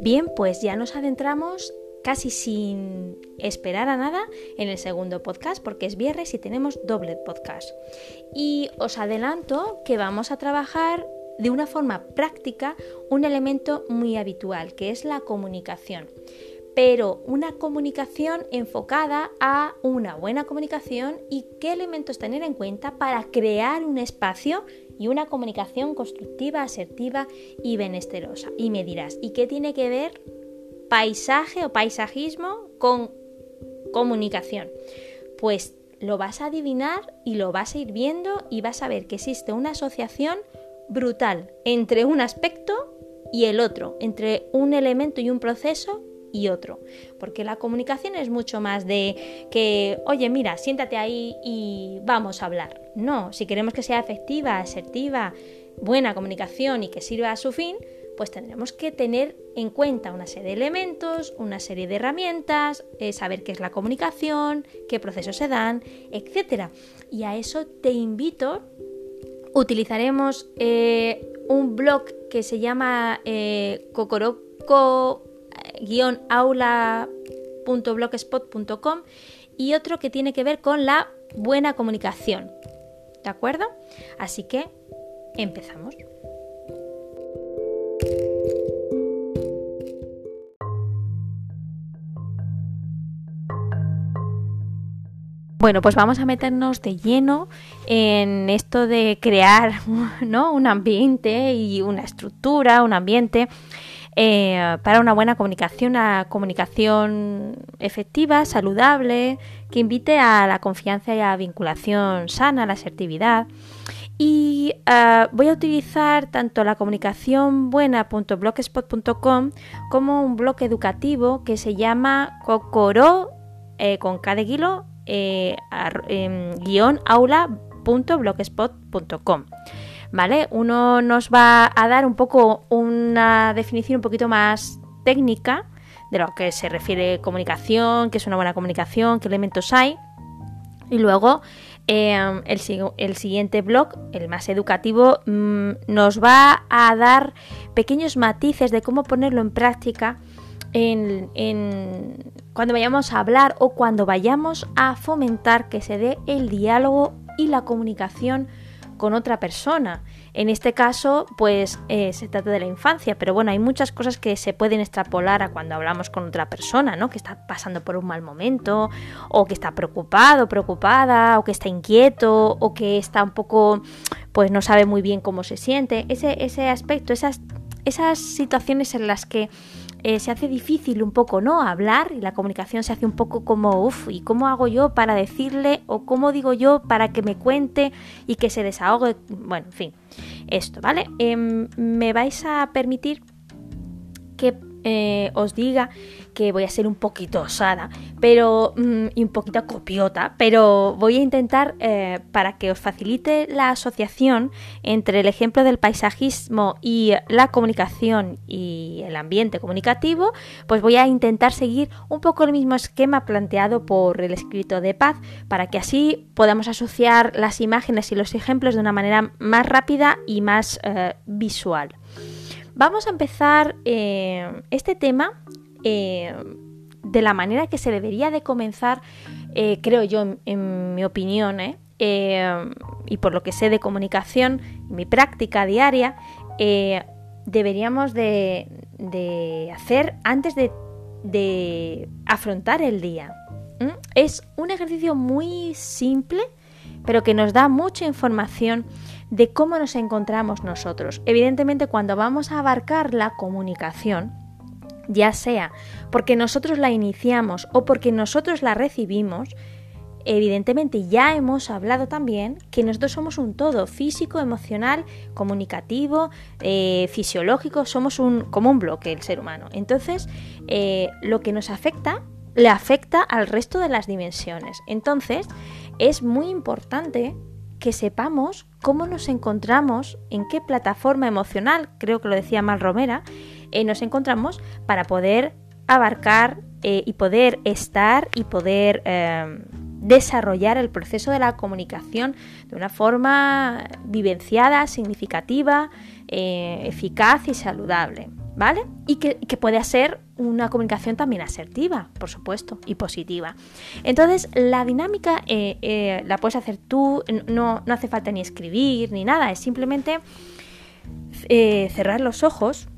Bien, pues ya nos adentramos casi sin esperar a nada en el segundo podcast porque es viernes y tenemos doble podcast. Y os adelanto que vamos a trabajar de una forma práctica un elemento muy habitual que es la comunicación pero una comunicación enfocada a una buena comunicación y qué elementos tener en cuenta para crear un espacio y una comunicación constructiva, asertiva y benesterosa. Y me dirás, ¿y qué tiene que ver paisaje o paisajismo con comunicación? Pues lo vas a adivinar y lo vas a ir viendo y vas a ver que existe una asociación brutal entre un aspecto y el otro, entre un elemento y un proceso y otro. Porque la comunicación es mucho más de que, oye, mira, siéntate ahí y vamos a hablar. No, si queremos que sea efectiva, asertiva, buena comunicación y que sirva a su fin, pues tendremos que tener en cuenta una serie de elementos, una serie de herramientas, eh, saber qué es la comunicación, qué procesos se dan, etc. Y a eso te invito. Utilizaremos eh, un blog que se llama eh, Cocoroco aula.blogspot.com y otro que tiene que ver con la buena comunicación. ¿De acuerdo? Así que empezamos. Bueno, pues vamos a meternos de lleno en esto de crear ¿no? un ambiente y una estructura, un ambiente eh, para una buena comunicación, una comunicación efectiva, saludable, que invite a la confianza y a la vinculación sana, a la asertividad. Y eh, voy a utilizar tanto la comunicación buena.blogspot.com como un blog educativo que se llama Cocoro eh, con K de guilo em, guion aula.blogspot.com. ¿vale? Uno nos va a dar un poco una definición un poquito más técnica de lo que se refiere comunicación, qué es una buena comunicación, qué elementos hay. Y luego em, el, siguiente blog, el más educativo, mm, nos va a dar pequeños matices de cómo ponerlo en práctica en, cuando vayamos a hablar o cuando vayamos a fomentar que se dé el diálogo y la comunicación con otra persona. En este caso, pues eh, se trata de la infancia, pero bueno, hay muchas cosas que se pueden extrapolar a cuando hablamos con otra persona, ¿no? Que está pasando por un mal momento, o que está preocupado, preocupada, o que está inquieto, o que está un poco, pues no sabe muy bien cómo se siente. Ese, ese aspecto, esas, esas situaciones en las que eh, se hace difícil un poco, ¿no? Hablar y la comunicación se hace un poco como, uff, ¿y cómo hago yo para decirle o cómo digo yo para que me cuente y que se desahogue? Bueno, en fin, esto, ¿vale? Em, me vais a permitir que eh, os diga que voy a ser un poquito osada pero, mm, y un poquito copiota, pero voy a intentar, eh, para que os facilite la asociación entre el ejemplo del paisajismo y la comunicación y el ambiente comunicativo, pues voy a intentar seguir un poco el mismo esquema planteado por el escrito de Paz, para que así podamos asociar las imágenes y los ejemplos de una manera más rápida y más eh, visual. Vamos a empezar eh, este tema eh, de la manera que se debería de comenzar, eh, creo yo, en, mi opinión, y por lo que sé de comunicación, mi práctica diaria, deberíamos de, hacer antes de, afrontar el día. Es un ejercicio muy simple, pero que nos da mucha información de cómo nos encontramos nosotros. Evidentemente, cuando vamos a abarcar la comunicación, ya sea porque nosotros la iniciamos o porque nosotros la recibimos, evidentemente ya hemos hablado también que nosotros somos un todo, físico, emocional, comunicativo, eh, fisiológico, somos un, como un bloque el ser humano. Entonces, eh, lo que nos afecta le afecta al resto de las dimensiones. Entonces, es muy importante que sepamos cómo nos encontramos, en qué plataforma emocional, creo que lo decía Mal Romera, eh, nos encontramos para poder abarcar eh, y poder estar y poder eh, desarrollar el proceso de la comunicación de una forma vivenciada, significativa, eficaz y saludable. ¿Vale? Y que, puede ser una comunicación también asertiva, por supuesto, y positiva. Entonces, la dinámica eh, eh, la puedes hacer tú, no, no, hace falta ni escribir ni nada, es simplemente eh, cerrar los ojos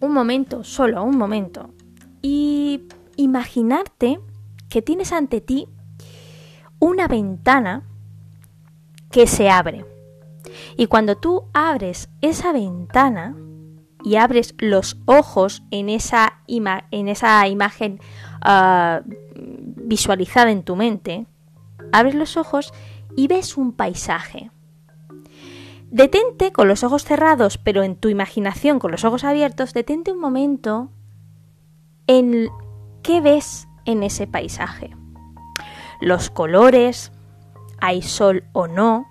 un momento, solo un momento, y imaginarte que tienes ante ti una ventana que se abre. Y cuando tú abres esa ventana y abres los ojos en esa, en esa imagen ah, visualizada en tu mente, abres los ojos y ves un paisaje. Detente con los ojos cerrados, pero en tu imaginación con los ojos abiertos, detente un momento en qué ves en ese paisaje. Los colores, hay sol o no,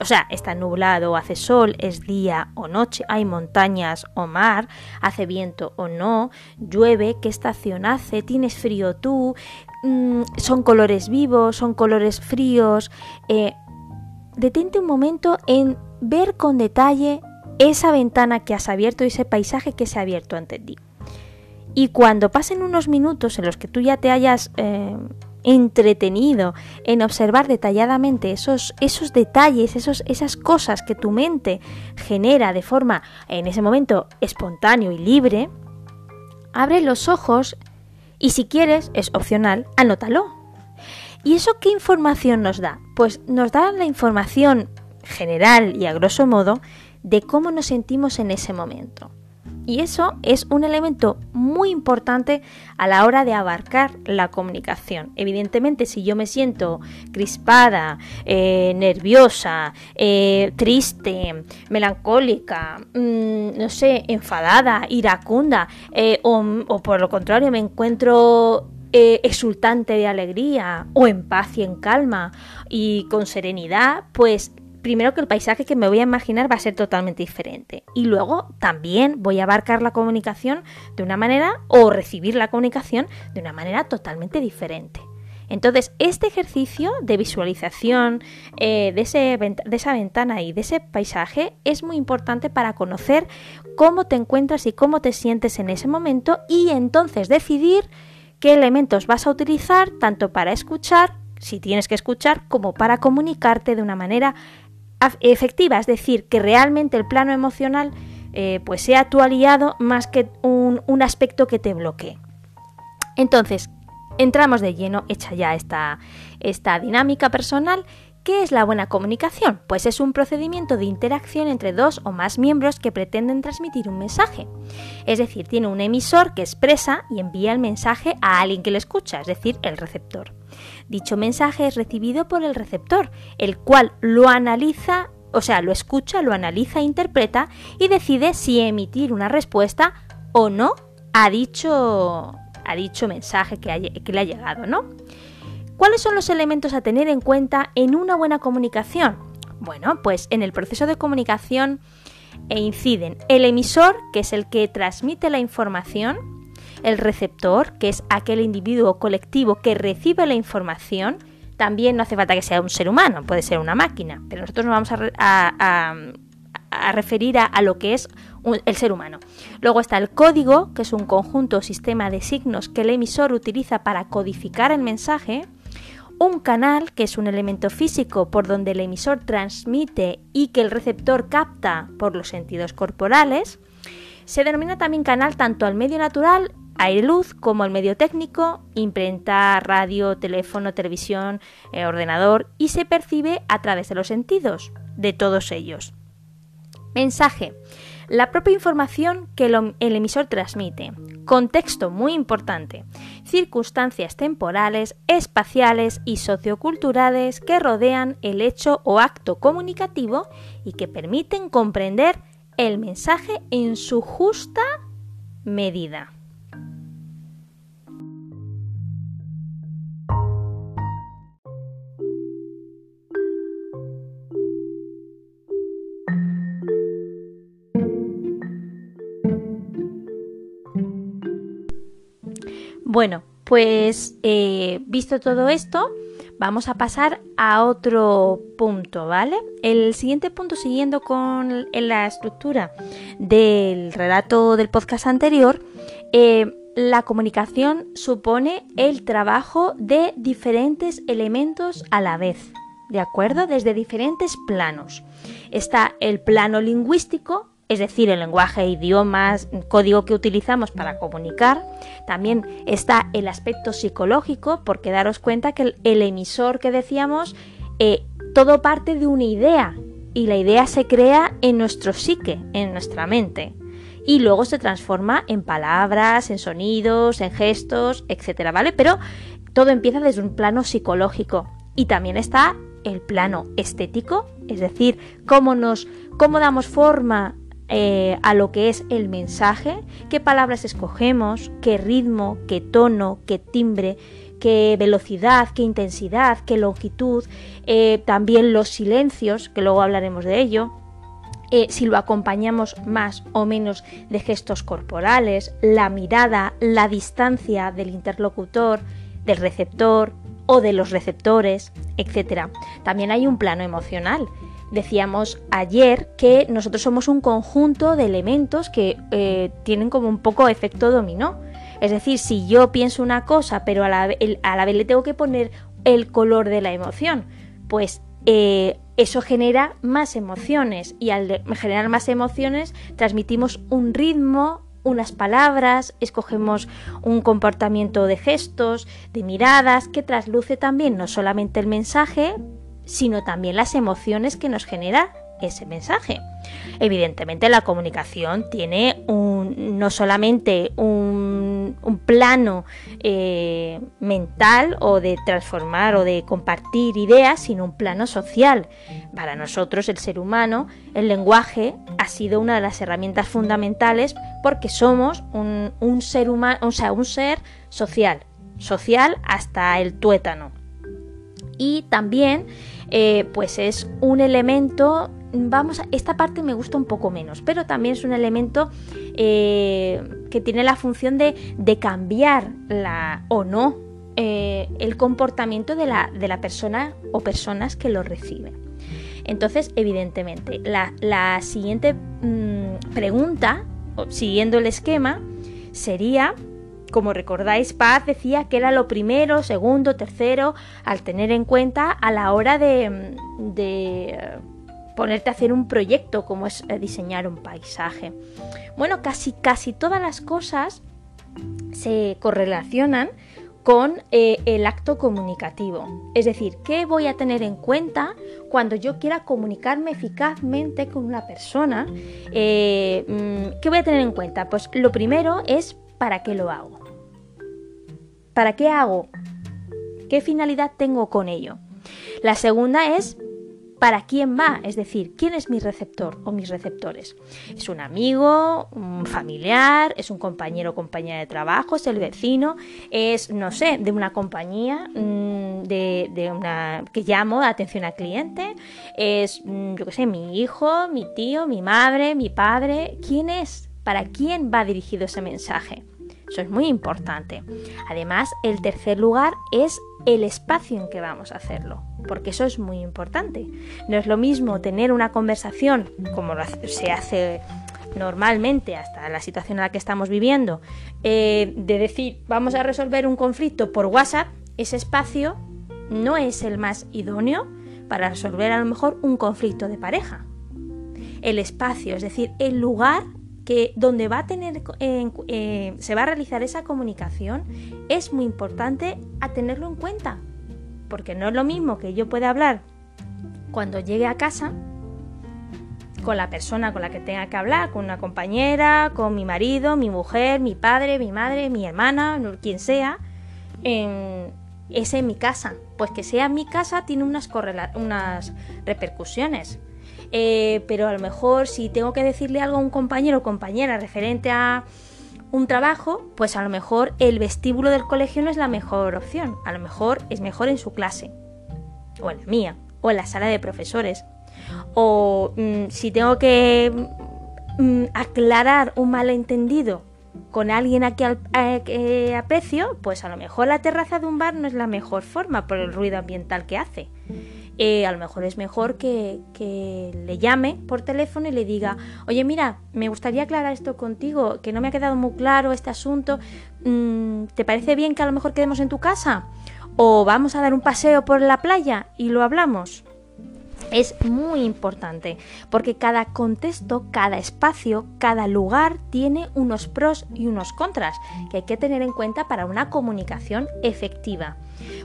o sea, está nublado hace sol, es día o noche, hay montañas o mar, hace viento o no, llueve, qué estación hace, tienes frío tú, mm, son colores vivos, son colores fríos. Eh, detente un momento en ver con detalle esa ventana que has abierto y ese paisaje que se ha abierto ante ti. Y cuando pasen unos minutos en los que tú ya te hayas eh, entretenido en observar detalladamente esos, esos detalles, esos, esas cosas que tu mente genera de forma en ese momento espontáneo y libre, abre los ojos y si quieres, es opcional, anótalo. ¿Y eso qué información nos da? Pues nos da la información general y a grosso modo de cómo nos sentimos en ese momento. Y eso es un elemento muy importante a la hora de abarcar la comunicación. Evidentemente, si yo me siento crispada, eh, nerviosa, eh, triste, melancólica, mm, no sé, enfadada, iracunda, eh, o, o por lo contrario me encuentro exultante de alegría o en paz y en calma y con serenidad, pues primero que el paisaje que me voy a imaginar va a ser totalmente diferente. Y luego también voy a abarcar la comunicación de una manera o recibir la comunicación de una manera totalmente diferente. Entonces, este ejercicio de visualización eh, de, de, esa ventana y de ese paisaje es muy importante para conocer cómo te encuentras y cómo te sientes en ese momento y entonces decidir qué elementos vas a utilizar tanto para escuchar, si tienes que escuchar, como para comunicarte de una manera efectiva, es decir, que realmente el plano emocional eh, pues sea tu aliado más que un, un, aspecto que te bloquee. Entonces, entramos de lleno, hecha ya esta, esta dinámica personal. ¿Qué es la buena comunicación? Pues es un procedimiento de interacción entre dos o más miembros que pretenden transmitir un mensaje. Es decir, tiene un emisor que expresa y envía el mensaje a alguien que le escucha, es decir, el receptor. Dicho mensaje es recibido por el receptor, el cual lo analiza, o sea, lo escucha, lo analiza, interpreta y decide si emitir una respuesta o no a dicho, dicho mensaje que, que le ha llegado, ¿no? ¿Cuáles son los elementos a tener en cuenta en una buena comunicación? Bueno, pues en el proceso de comunicación e inciden el emisor, que es el que transmite la información, el receptor, que es aquel individuo colectivo que recibe la información, también no hace falta que sea un ser humano, puede ser una máquina, pero nosotros nos vamos a, referir a, lo que es el ser humano. Luego está el código, que es un conjunto o sistema de signos que el emisor utiliza para codificar el mensaje. Un canal, que es un elemento físico por donde el emisor transmite y que el receptor capta por los sentidos corporales. Se denomina también canal tanto al medio natural aire luz como el medio técnico, imprenta, radio, teléfono, televisión, eh, ordenador y se percibe a través de los sentidos de todos ellos. Mensaje. La propia información que el emisor transmite. Contexto muy importante. Circunstancias temporales, espaciales y socioculturales que rodean el hecho o acto comunicativo y que permiten comprender el mensaje en su justa medida. Bueno, pues eh, visto todo esto, vamos a pasar a otro punto, ¿vale? El siguiente punto, siguiendo con la estructura del relato del podcast anterior, eh, la comunicación supone el trabajo de diferentes elementos a la vez, ¿de acuerdo? Desde diferentes planos. Está el plano lingüístico, es decir, el lenguaje, idiomas, código que utilizamos para comunicar. También está el aspecto psicológico, porque daros cuenta que el, emisor que decíamos, eh, todo parte de una idea y la idea se crea en nuestro psique, en nuestra mente. Y luego se transforma en palabras, en sonidos, en gestos, etcétera, ¿vale? Pero todo empieza desde un plano psicológico. Y también está el plano estético, es decir, cómo nos, cómo damos forma eh, a lo que es el mensaje, qué palabras escogemos, qué ritmo, qué tono, qué timbre, qué velocidad, qué intensidad, qué longitud, eh, también los silencios, que luego hablaremos de ello, eh, si lo acompañamos más o menos de gestos corporales, la mirada, la distancia del interlocutor, del receptor o de los receptores, etc. También hay un plano emocional Decíamos ayer que nosotros somos un conjunto de elementos que eh, tienen como un poco efecto dominó. Es decir, si yo pienso una cosa, pero a la, vez le tengo que poner el color de la emoción, pues eh, eso genera más emociones y al generar más emociones transmitimos un ritmo, unas palabras, escogemos un comportamiento de gestos, de miradas, que trasluce también no solamente el mensaje, sino también las emociones que nos genera ese mensaje. Evidentemente la comunicación tiene no solamente un, un plano eh, mental o de transformar o de compartir ideas, sino un plano social. Para nosotros, el ser humano, el lenguaje ha sido una de las herramientas fundamentales porque somos un, un ser humano, o sea, un ser social, social hasta el tuétano. Y también eh, pues es un elemento, vamos, a, esta parte me gusta un poco menos, pero también es un elemento eh, que tiene la función de, cambiar la o no eh, el comportamiento de la, de la, persona o personas que lo reciben. Entonces, evidentemente, la, siguiente mm, pregunta, siguiendo el esquema, sería como recordáis, Paz decía que era lo primero, segundo, tercero, al tener en cuenta a la hora de, de ponerte a hacer un proyecto como es eh, diseñar un paisaje. Bueno, casi casi todas las cosas se correlacionan con eh, el acto comunicativo. Es decir, ¿qué voy a tener en cuenta cuando yo quiera comunicarme eficazmente con una persona? Eh, mm, ¿Qué voy a tener en cuenta? Pues lo primero es ¿para qué lo hago? ¿Para qué hago? ¿Qué finalidad tengo con ello? La segunda es ¿para quién va? Es decir, ¿quién es mi receptor o mis receptores? ¿Es un amigo, un familiar, es un compañero o compañera de trabajo, es el vecino, es, no sé, de una compañía mm, de, una que llamo de atención al cliente, es, mm, yo qué sé, mi hijo, mi tío, mi madre, mi padre, ¿quién es? ¿Para quién va dirigido ese mensaje? Eso es muy importante. Además, el tercer lugar es el espacio en que vamos a hacerlo, porque eso es muy importante. No es lo mismo tener una conversación como se hace normalmente hasta la situación en la que estamos viviendo, eh, de decir vamos a resolver un conflicto por WhatsApp, ese espacio no es el más idóneo para resolver a lo mejor un conflicto de pareja. El espacio, es decir, el lugar que donde va a tener, eh, se va a realizar esa comunicación es muy importante a tenerlo en cuenta. Porque no es lo mismo que yo pueda hablar cuando llegue a casa con la persona con la que tenga que hablar, con una compañera, con mi marido, mi mujer, mi padre, mi madre, mi hermana, quien sea, en, es en mi casa. Pues que sea en mi casa tiene unas, unas repercusiones. Eh, pero a lo mejor si tengo que decirle algo a un compañero o compañera referente a un trabajo, pues a lo mejor el vestíbulo del colegio no es la mejor opción, a lo mejor es mejor en su clase, o en la mía, o en la sala de profesores, o mm, si tengo que mm, aclarar un malentendido con alguien a que aprecio, pues a lo mejor la terraza de un bar no es la mejor forma por el ruido ambiental que hace. Eh, a lo mejor es mejor que, le llame por teléfono y le diga, oye mira, me gustaría aclarar esto contigo, que no me ha quedado muy claro este asunto, mm, ¿te parece bien que a lo mejor quedemos en tu casa? ¿O vamos a dar un paseo por la playa y lo hablamos? Es muy importante porque cada contexto, cada espacio, cada lugar tiene unos pros y unos contras que hay que tener en cuenta para una comunicación efectiva.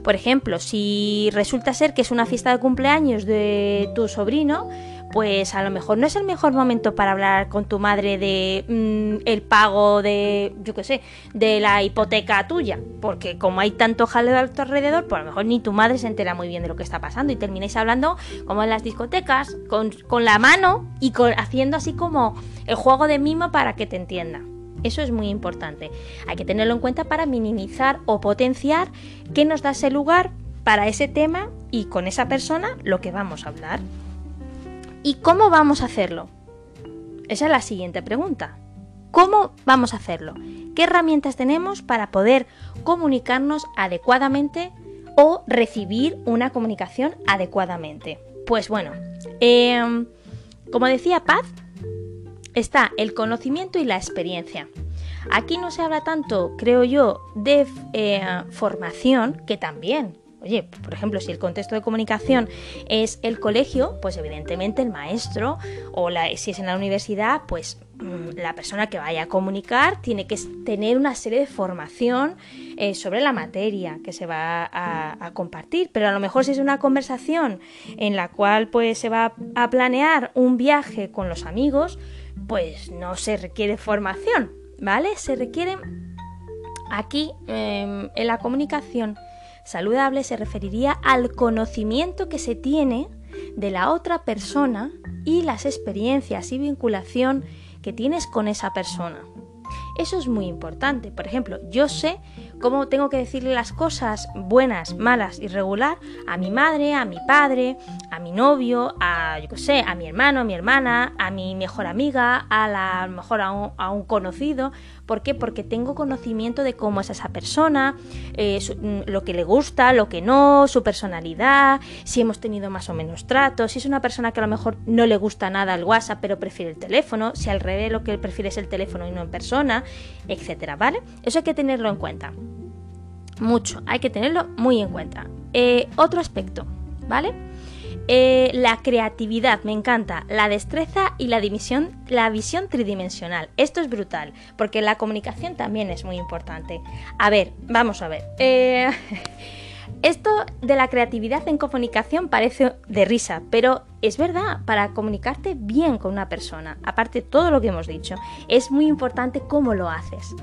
Por ejemplo, si resulta ser que es una fiesta de cumpleaños de tu sobrino, pues a lo mejor no es el mejor momento para hablar con tu madre de mm, el pago de, yo qué sé, de la hipoteca tuya, porque como hay tanto jaleo a tu alrededor, pues a lo mejor ni tu madre se entera muy bien de lo que está pasando y termináis hablando como en las discotecas, con, la mano y haciendo así como el juego de mimo para que te entienda. Eso es muy importante. Hay que tenerlo en cuenta para minimizar o potenciar qué nos da ese lugar para ese tema y con esa persona lo que vamos a hablar. ¿Y cómo vamos a hacerlo? Esa es la siguiente pregunta. ¿Cómo vamos a hacerlo? ¿Qué herramientas tenemos para poder comunicarnos adecuadamente o recibir una comunicación adecuadamente? Pues bueno, em, como decía Paz, está el conocimiento y la experiencia. Aquí no se habla tanto, creo yo, de eh, formación, que también Oye, por ejemplo, si el contexto de comunicación es el colegio, pues evidentemente el maestro o si es en la universidad, pues mm, la persona que vaya a comunicar tiene que tener una serie de formación eh, sobre la materia que se va a, compartir. Pero a lo mejor si es una conversación en la cual pues se va a planear un viaje con los amigos, pues no se requiere formación, ¿vale? Se requiere aquí em, en la comunicación Saludable se referiría al conocimiento que se tiene de la otra persona y las experiencias y vinculación que tienes con esa persona. Eso es muy importante. Por ejemplo, yo sé cómo tengo que decirle las cosas buenas, malas y regular a mi madre, a mi padre, a mi novio, a yo qué sé, a mi hermano, a mi hermana, a mi mejor amiga, a la mejor a un, a un conocido. ¿Por qué? Porque tengo conocimiento de cómo es esa persona, eh, mm, lo que le gusta, lo que no, su personalidad, si hemos tenido más o menos trato, si es una persona que a lo mejor no le gusta nada el WhatsApp pero prefiere el teléfono, si al revés lo que prefiere es el teléfono y no en persona, etcétera, ¿vale? Eso hay que tenerlo en cuenta. Mucho, hay que tenerlo muy en cuenta. Eh, otro aspecto, ¿vale? Eh, la creatividad, me encanta. La destreza y la, división, la visión tridimensional. Esto es brutal, porque la comunicación también es muy importante. A ver, vamos a ver. Eh, esto de la creatividad en comunicación parece de risa, pero es verdad, para comunicarte bien con una persona, aparte de todo lo que hemos dicho, es muy importante cómo lo haces.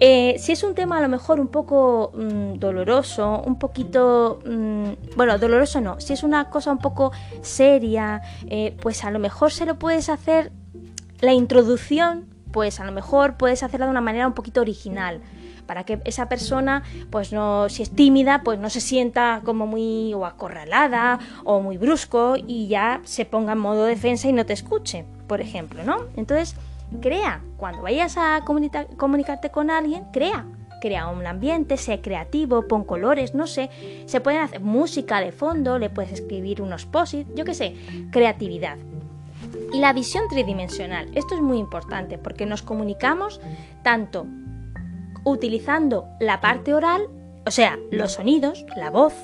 Eh, si es un tema a lo mejor un poco mm, doloroso, un poquito, mm, bueno, doloroso no, si es una cosa un poco seria, eh, pues a lo mejor se lo puedes hacer, la introducción, pues a lo mejor puedes hacerla de una manera un poquito original para que esa persona, pues no, si es tímida, pues no se sienta como muy o acorralada o muy brusco y ya se ponga en modo defensa y no te escuche, por ejemplo, ¿no? Entonces, crea. Cuando vayas a comunicarte con alguien, crea. Crea un ambiente, sea creativo, pon colores, no sé. Se pueden hacer música de fondo, le puedes escribir unos posits, yo qué sé, creatividad. Y la visión tridimensional. Esto es muy importante porque nos comunicamos tanto utilizando la parte oral, o sea, los sonidos, la voz,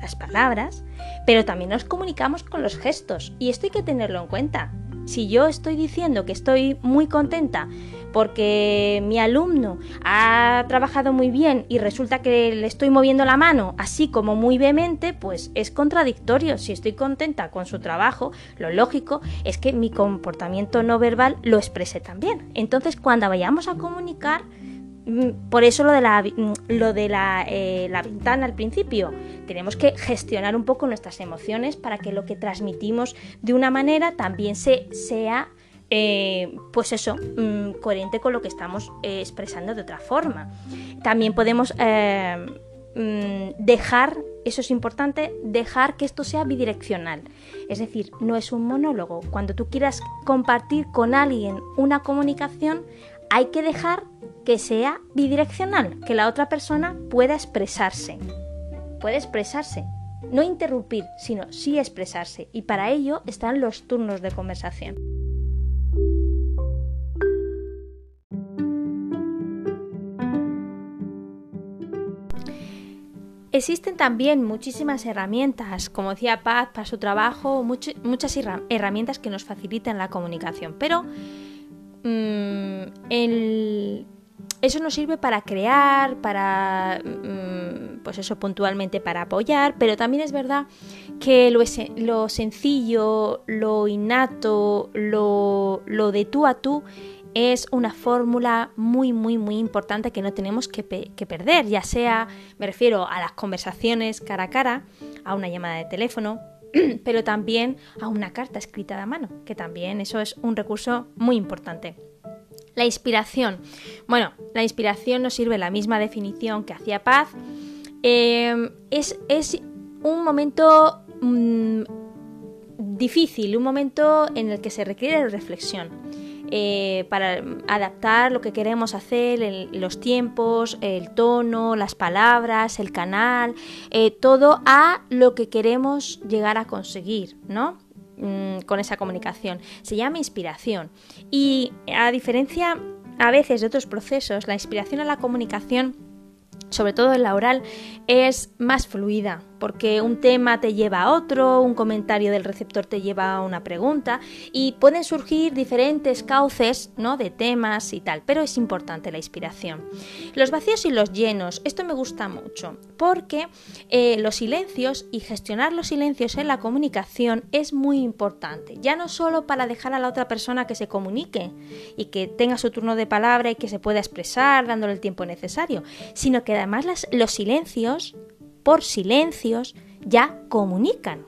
las palabras, pero también nos comunicamos con los gestos y esto hay que tenerlo en cuenta. Si yo estoy diciendo que estoy muy contenta porque mi alumno ha trabajado muy bien y resulta que le estoy moviendo la mano así como muy vehemente, pues es contradictorio. Si estoy contenta con su trabajo, lo lógico es que mi comportamiento no verbal lo exprese también. Entonces, cuando vayamos a comunicar, por eso lo de la, mm, lo de eh, la, ventana al principio. Tenemos que gestionar un poco nuestras emociones para que lo que transmitimos de una manera también se, sea, eh, pues eso, mm, coherente con lo que estamos eh, expresando de otra forma. También podemos dejar, eso es importante, dejar que esto sea bidireccional. Es decir, no es un monólogo. Cuando tú quieras compartir con alguien una comunicación, hay que dejar que sea bidireccional, que la otra persona pueda expresarse. Puede expresarse, no interrumpir, sino sí expresarse. Y para ello están los turnos de conversación. Existen también muchísimas herramientas, como decía Paz, para su trabajo, muchas herramientas que nos facilitan la comunicación, pero mm, eso nos sirve para crear, para, mm, pues eso puntualmente, para apoyar, pero también es verdad que lo, lo sencillo, lo innato, lo, lo de tú a tú, es una fórmula muy, muy, muy importante que no tenemos que, perder, ya sea, me refiero a las conversaciones cara a cara, a una llamada de teléfono, pero también a una carta escrita de mano, que también eso es un recurso muy importante. La inspiración. Bueno, la inspiración nos sirve la misma definición que hacía Paz. Em, es, un momento mm, difícil, un momento en el que se requiere reflexión. Eh, para adaptar lo que queremos hacer, los tiempos, el tono, las palabras, el canal, eh, todo a lo que queremos llegar a conseguir, ¿no? Mm, con esa comunicación. Se llama inspiración. Y a diferencia a veces de otros procesos, la inspiración a la comunicación sobre todo en la oral, es más fluida, porque un tema te lleva a otro, un comentario del receptor te lleva a una pregunta y pueden surgir diferentes cauces ¿no? de temas y tal, pero es importante la inspiración. Los vacíos y los llenos, esto me gusta mucho, porque eh, los silencios y gestionar los silencios en la comunicación es muy importante, ya no solo para dejar a la otra persona que se comunique y que tenga su turno de palabra y que se pueda expresar dándole el tiempo necesario, sino que además los silencios, por silencios, ya comunican.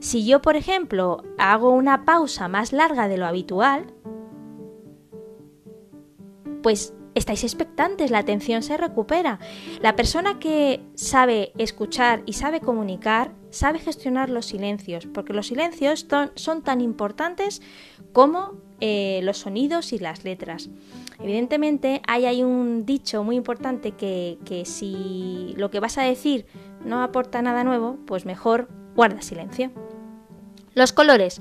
Si yo, por ejemplo, hago una pausa más larga de lo habitual, pues estáis expectantes, la atención se recupera. La persona que sabe escuchar y sabe comunicar, sabe gestionar los silencios, porque los silencios son tan importantes como eh, los sonidos y las letras. Evidentemente, hay, un dicho muy importante que, que si lo que vas a decir no aporta nada nuevo, pues mejor guarda silencio. Los colores.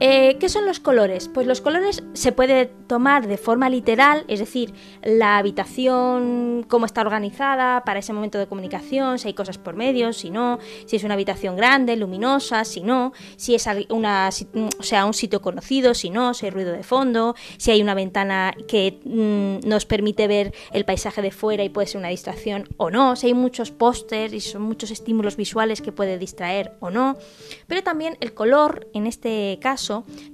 Eh, ¿Qué son los colores? Pues los colores se puede tomar de forma literal, es decir, la habitación, cómo está organizada para ese momento de comunicación, si hay cosas por medio, si no, si es una habitación grande, luminosa, si no, si es sea, un sitio conocido, si no, si hay ruido de fondo, si hay una ventana que mm, nos permite ver el paisaje de fuera y puede ser una distracción o no, si hay muchos pósters y son muchos estímulos visuales que puede distraer o no, pero también el color, en este caso,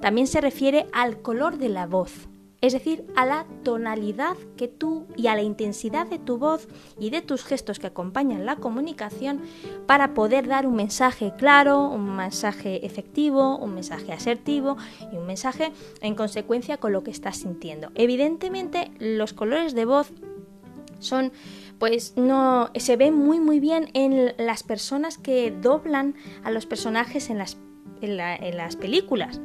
también se refiere al color de la voz, es decir, a la tonalidad que tú y a la intensidad de tu voz y de tus gestos que acompañan la comunicación para poder dar un mensaje claro, un mensaje efectivo, un mensaje asertivo y un mensaje en consecuencia con lo que estás sintiendo. Evidentemente, los colores de voz son pues no se ven muy muy bien en las personas que doblan a los personajes en las en, las películas.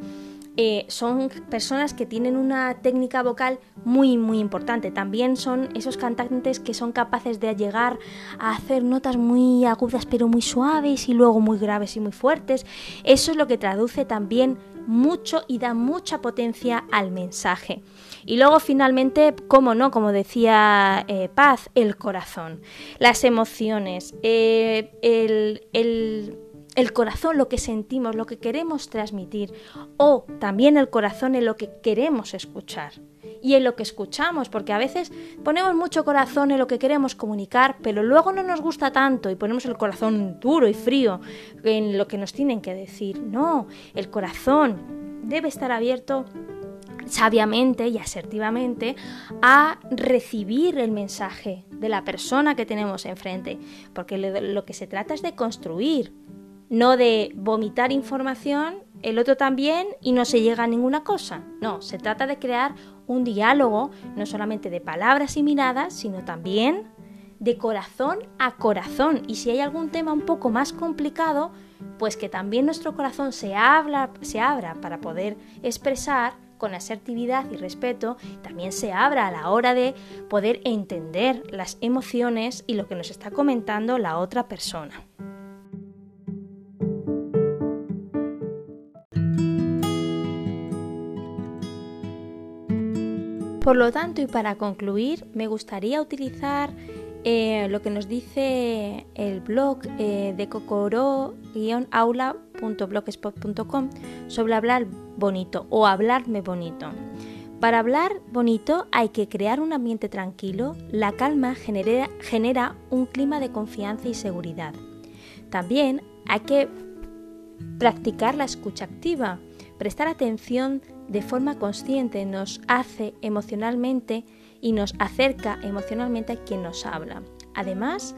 Eh, son personas que tienen una técnica vocal muy muy importante. También son esos cantantes que son capaces de llegar a hacer notas muy agudas pero muy suaves y luego muy graves y muy fuertes. Eso es lo que traduce también mucho y da mucha potencia al mensaje. Y luego finalmente, como no, como decía eh, Paz, el corazón, las emociones, eh, el, el el corazón, lo que sentimos, lo que queremos transmitir, o también el corazón en lo que queremos escuchar y en lo que escuchamos, porque a veces ponemos mucho corazón en lo que queremos comunicar, pero luego no nos gusta tanto y ponemos el corazón duro y frío en lo que nos tienen que decir. No, el corazón debe estar abierto sabiamente y asertivamente a recibir el mensaje de la persona que tenemos enfrente, porque lo que se trata es de construir, no de vomitar información, el otro también y no se llega a ninguna cosa. No, se trata de crear un diálogo, no solamente de palabras y miradas, sino también de corazón a corazón. Y si hay algún tema un poco más complicado, pues que también nuestro corazón se, se abra para poder expresar con asertividad y respeto, también se abra a la hora de poder entender las emociones y lo que nos está comentando la otra persona. Por lo tanto, y para concluir, me gustaría utilizar eh, lo que nos dice el blog eh, de cocoro-aula.blogspot.com sobre hablar bonito o hablarme bonito. Para hablar bonito hay que crear un ambiente tranquilo, la calma genera, genera un clima de confianza y seguridad. También hay que practicar la escucha activa, prestar atención de forma consciente nos hace emocionalmente y nos acerca emocionalmente a quien nos habla. Además,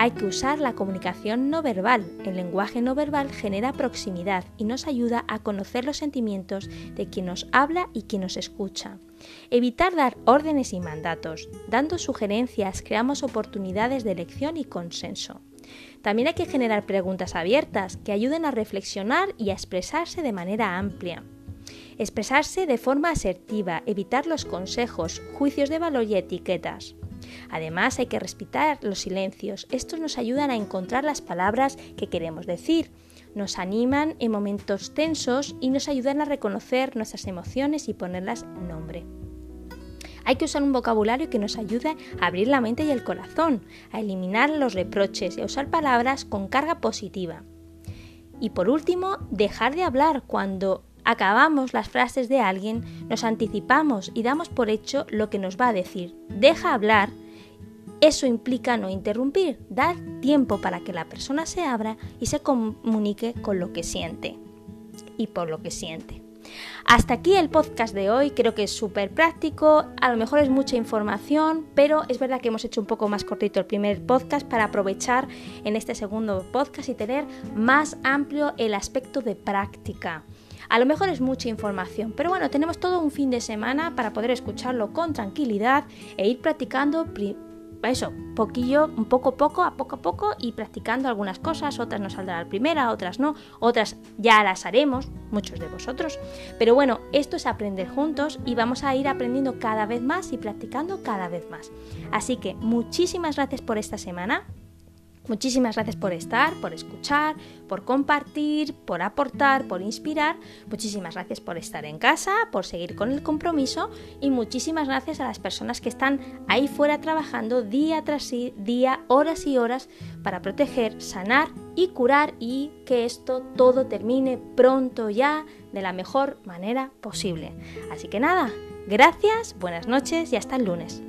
hay que usar la comunicación no verbal. El lenguaje no verbal genera proximidad y nos ayuda a conocer los sentimientos de quien nos habla y quien nos escucha. Evitar dar órdenes y mandatos. Dando sugerencias creamos oportunidades de elección y consenso. También hay que generar preguntas abiertas que ayuden a reflexionar y a expresarse de manera amplia. Expresarse de forma asertiva, evitar los consejos, juicios de valor y etiquetas. Además hay que respetar los silencios. Estos nos ayudan a encontrar las palabras que queremos decir. Nos animan en momentos tensos y nos ayudan a reconocer nuestras emociones y ponerlas en nombre. Hay que usar un vocabulario que nos ayude a abrir la mente y el corazón, a eliminar los reproches y a usar palabras con carga positiva. Y por último, dejar de hablar cuando acabamos las frases de alguien, nos anticipamos y damos por hecho lo que nos va a decir. Deja hablar. Eso implica no interrumpir, dar tiempo para que la persona se abra y se comunique con lo que siente y por lo que siente. Hasta aquí el podcast de hoy, creo que es súper práctico, a lo mejor es mucha información, pero es verdad que hemos hecho un poco más cortito el primer podcast para aprovechar en este segundo podcast y tener más amplio el aspecto de práctica. A lo mejor es mucha información, pero bueno, tenemos todo un fin de semana para poder escucharlo con tranquilidad e ir practicando eso, poquillo, un poco a poco, a poco a poco y practicando algunas cosas, otras nos saldrán la primera, otras no, otras ya las haremos, muchos de vosotros. Pero bueno, esto es aprender juntos y vamos a ir aprendiendo cada vez más y practicando cada vez más. Así que muchísimas gracias por esta semana. Muchísimas gracias por estar, por escuchar, por compartir, por aportar, por inspirar. Muchísimas gracias por estar en casa, por seguir con el compromiso y muchísimas gracias a las personas que están ahí fuera trabajando día tras día, horas y horas para proteger, sanar y curar y que esto todo termine pronto ya de la mejor manera posible. Así que nada, gracias, buenas noches y hasta el lunes.